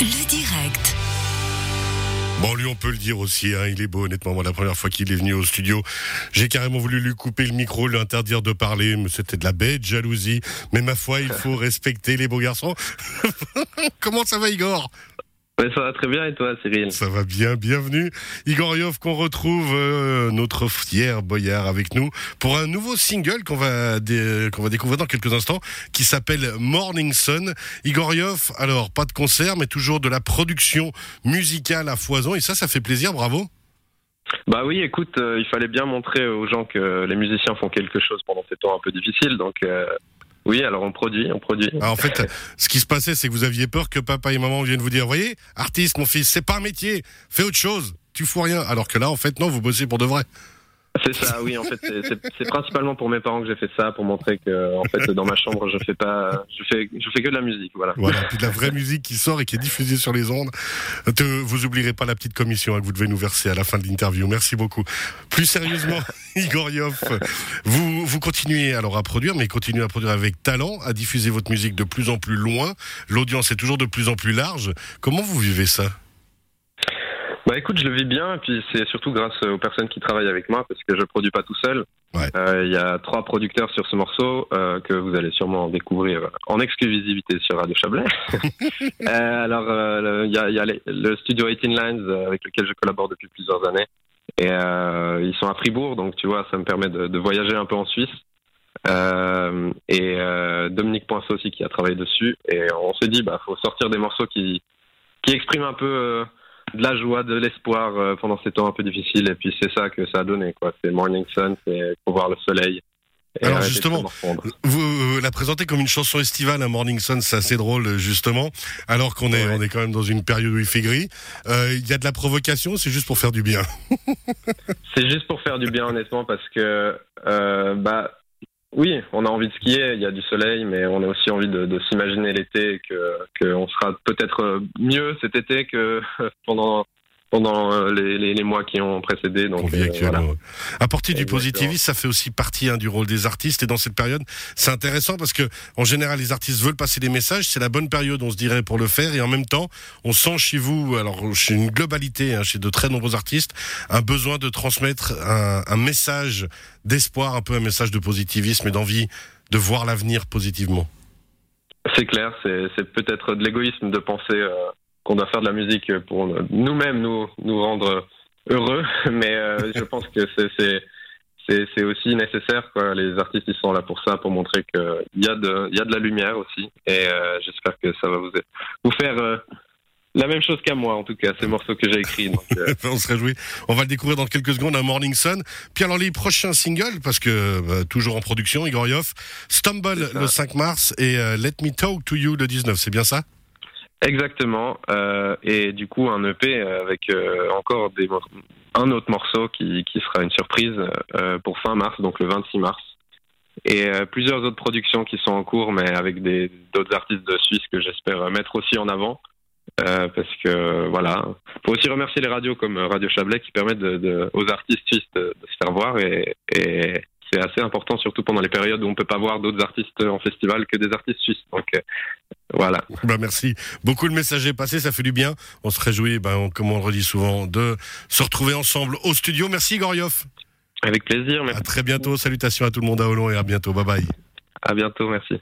Le direct. Bon, lui, on peut le dire aussi, hein, il est beau, honnêtement. Moi, la première fois qu'il est venu au studio, j'ai carrément voulu lui couper le micro, lui interdire de parler, mais c'était de la bête jalousie. Mais ma foi, il faut respecter les beaux garçons. Comment ça va, Igor? Ça va très bien et toi, Cyril? Ça va bien, bienvenue. Igor Yov, qu'on retrouve euh, notre fier boyard avec nous pour un nouveau single qu'on va, dé- va découvrir dans quelques instants qui s'appelle Morning Sun. Igor Yov, alors pas de concert, mais toujours de la production musicale à foison et ça, ça fait plaisir, bravo. Bah oui, écoute, euh, il fallait bien montrer aux gens que les musiciens font quelque chose pendant ces temps un peu difficiles. Donc euh, oui, alors on produit, on produit. Ah, en fait, ce qui se passait, c'est que vous aviez peur que papa et maman viennent vous dire, voyez, artiste, mon fils, c'est pas un métier, fais autre chose, tu fous rien. Alors que là, en fait, non, vous bossez pour de vrai. C'est ça, oui. En fait, c'est- principalement pour mes parents que j'ai fait ça, pour montrer que en fait dans ma chambre je fais pas, je fais, je fais que de la musique, voilà. Voilà, de la vraie musique qui sort et qui est diffusée sur les ondes. Vous oublierez pas la petite commission hein, que vous devez nous verser à la fin de l'interview. Merci beaucoup. Plus sérieusement, Igor Yoff, vous, vous continuez alors à produire, mais continuez à produire avec talent, à diffuser votre musique de plus en plus loin. L'audience est toujours de plus en plus large. Comment vous vivez ça? Bah écoute, je le vis bien, et puis c'est surtout grâce aux personnes qui travaillent avec moi, parce que je produis pas tout seul. Ouais. Euh, Il y a trois producteurs sur ce morceau euh, que vous allez sûrement découvrir en exclusivité sur Radio Chablais. Euh, alors, il y a, il y a les- le studio 18 Lines avec lequel je collabore depuis plusieurs années, et ils sont à Fribourg, donc tu vois, ça me permet de, de voyager un peu en Suisse. Et Dominique Poinceau aussi qui a travaillé dessus, et on s'est dit, bah, faut sortir des morceaux qui qui expriment un peu de la joie, de l'espoir euh, pendant ces temps un peu difficiles. Et puis c'est ça que ça a donné, quoi. C'est Morning Sun, c'est pour voir le soleil. Et Alors, justement. Vous la présentez comme une chanson estivale, un Morning Sun, c'est assez drôle justement, alors qu'on est, Ouais. on est quand même dans une période où il fait gris. Euh, Il y a de la provocation, c'est juste pour faire du bien? c'est juste pour faire du bien, honnêtement, parce que, euh, bah, oui, on a envie de skier, il y a du soleil, mais on a aussi envie de, s'imaginer l'été, que qu'on sera peut-être mieux cet été que pendant pendant euh, les, les, les mois qui ont précédé. Donc vit euh, voilà. Apporter du Exactement. positivisme, ça fait aussi partie hein, du rôle des artistes. Et dans cette période, c'est intéressant parce que, en général, les artistes veulent passer des messages. C'est la bonne période, on se dirait, pour le faire. Et en même temps, on sent chez vous, alors chez une globalité, hein, chez de très nombreux artistes, un besoin de transmettre un, un message d'espoir, un peu un message de positivisme et d'envie de voir l'avenir positivement. C'est clair, c'est c'est peut-être de l'égoïsme de penser euh, qu'on doit faire de la musique pour nous-mêmes nous, nous rendre heureux, mais euh, je pense que c'est- aussi nécessaire. Quoi. Les artistes ils sont là pour ça, pour montrer qu'il y, a de- y a de la lumière aussi. Et euh, j'espère que ça va vous, vous faire euh, la même chose qu'à moi, en tout cas, ces morceaux que j'ai écrits. Donc, euh, on se réjouit. On va le découvrir dans quelques secondes, un Morning Sun. Puis alors les prochains singles, parce que bah, toujours en production, Igor Yoff, Stumble le 5 mars et Let Me Talk to You le 19, c'est bien ça? Exactement. Euh, et du coup, un EP avec euh, encore des, un autre morceau qui, qui sera une surprise euh, pour fin mars, donc le 26 mars. Et plusieurs autres productions qui sont en cours, mais avec d'autres artistes de Suisse que j'espère mettre aussi en avant. Parce que voilà, faut aussi remercier les radios comme Radio Chablais qui permettent de, aux artistes suisses de, se faire voir et, c'est assez important surtout pendant les périodes où on peut pas voir d'autres artistes en festival que des artistes suisses. Voilà. Bah merci. Beaucoup de messages est passé, ça fait du bien. On se réjouit, ben, comme on le redit souvent, de se retrouver ensemble au studio. Merci Igor Yoff. Avec plaisir. Merci. À très bientôt. Salutations à tout le monde à Hollande et à bientôt. Bye bye. À bientôt. Merci.